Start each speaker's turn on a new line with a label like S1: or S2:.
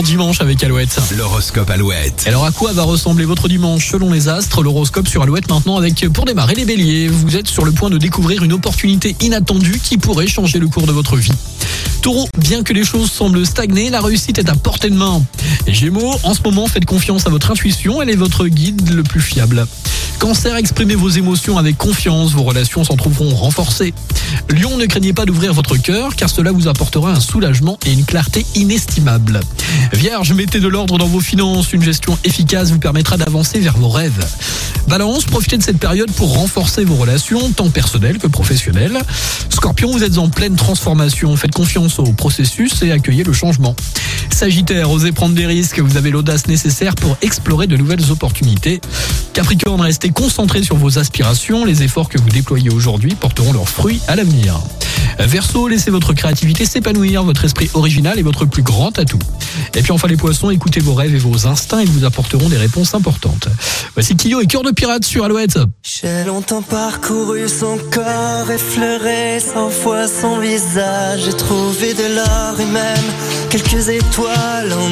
S1: Bon dimanche avec Alouette.
S2: L'horoscope Alouette.
S1: Alors à quoi va ressembler votre dimanche selon les astres? L'horoscope sur Alouette maintenant avec pour démarrer les béliers. Vous êtes sur le point de découvrir une opportunité inattendue qui pourrait changer le cours de votre vie. Taureau, bien que les choses semblent stagner, la réussite est à portée de main. Gémeaux, en ce moment faites confiance à votre intuition, elle est votre guide le plus fiable. Cancer, exprimez vos émotions avec confiance, vos relations s'en trouveront renforcées. Lion, ne craignez pas d'ouvrir votre cœur car cela vous apportera un soulagement et une clarté inestimable. Vierge, mettez de l'ordre dans vos finances, une gestion efficace vous permettra d'avancer vers vos rêves. Balance, profitez de cette période pour renforcer vos relations, tant personnelles que professionnelles. Scorpion, vous êtes en pleine transformation, faites confiance au processus et accueillez le changement. Sagittaire, osez prendre des risques, vous avez l'audace nécessaire pour explorer de nouvelles opportunités. Capricorne, restez concentré sur vos aspirations, les efforts que vous déployez aujourd'hui porteront leurs fruits à l'avenir. Verseau, laissez votre créativité s'épanouir, votre esprit original est votre plus grand atout. Et puis enfin les poissons, écoutez vos rêves et vos instincts, ils vous apporteront des réponses importantes. Voici Kyo et Cœur de Pirate sur Alouette.
S3: Longtemps parcouru son corps, effleuré cent fois son visage. Trouvé de l'or quelques étoiles en.